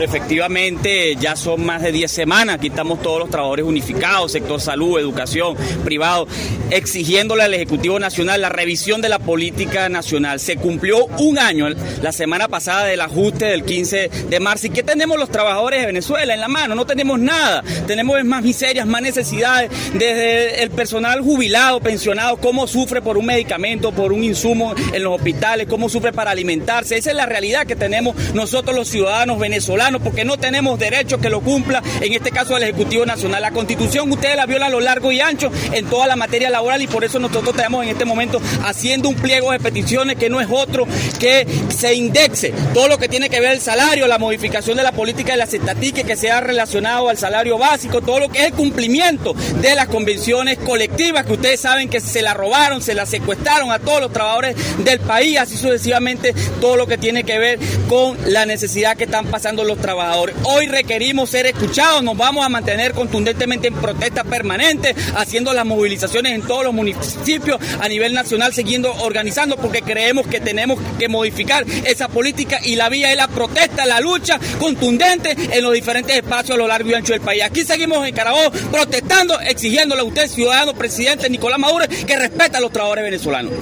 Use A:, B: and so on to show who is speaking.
A: Efectivamente, ya son más de 10 semanas, aquí estamos todos los trabajadores unificados, sector salud, educación, privado, exigiéndole al Ejecutivo Nacional la revisión de la política nacional. Se cumplió un año la semana pasada del ajuste del 15 de marzo. ¿Y qué tenemos los trabajadores de Venezuela en la mano? No tenemos nada. Tenemos más miserias, más necesidades, desde el personal jubilado, pensionado, cómo sufre por un medicamento, por un insumo en los hospitales, cómo sufre para alimentarse. Esa es la realidad que tenemos nosotros los ciudadanos venezolanos porque no tenemos derecho que lo cumpla, en este caso el Ejecutivo Nacional. La Constitución ustedes la violan a lo largo y ancho en toda la materia laboral y por eso nosotros estamos en este momento haciendo un pliego de peticiones que no es otro que se indexe todo lo que tiene que ver el salario, la modificación de la política de la estatísticas que sea relacionado al salario básico, todo lo que es el cumplimiento de las convenciones colectivas que ustedes saben que se la robaron, se la secuestraron a todos los trabajadores del país, así sucesivamente todo lo que tiene que ver con la necesidad que están pasando trabajadores. Hoy requerimos ser escuchados, nos vamos a mantener contundentemente en protesta permanente, haciendo las movilizaciones en todos los municipios a nivel nacional, siguiendo organizando, porque creemos que tenemos que modificar esa política y la vía es la protesta, la lucha contundente en los diferentes espacios a lo largo y ancho del país. Aquí seguimos en Carabobo protestando, exigiéndole a usted, ciudadano presidente Nicolás Maduro, que respeta a los trabajadores venezolanos.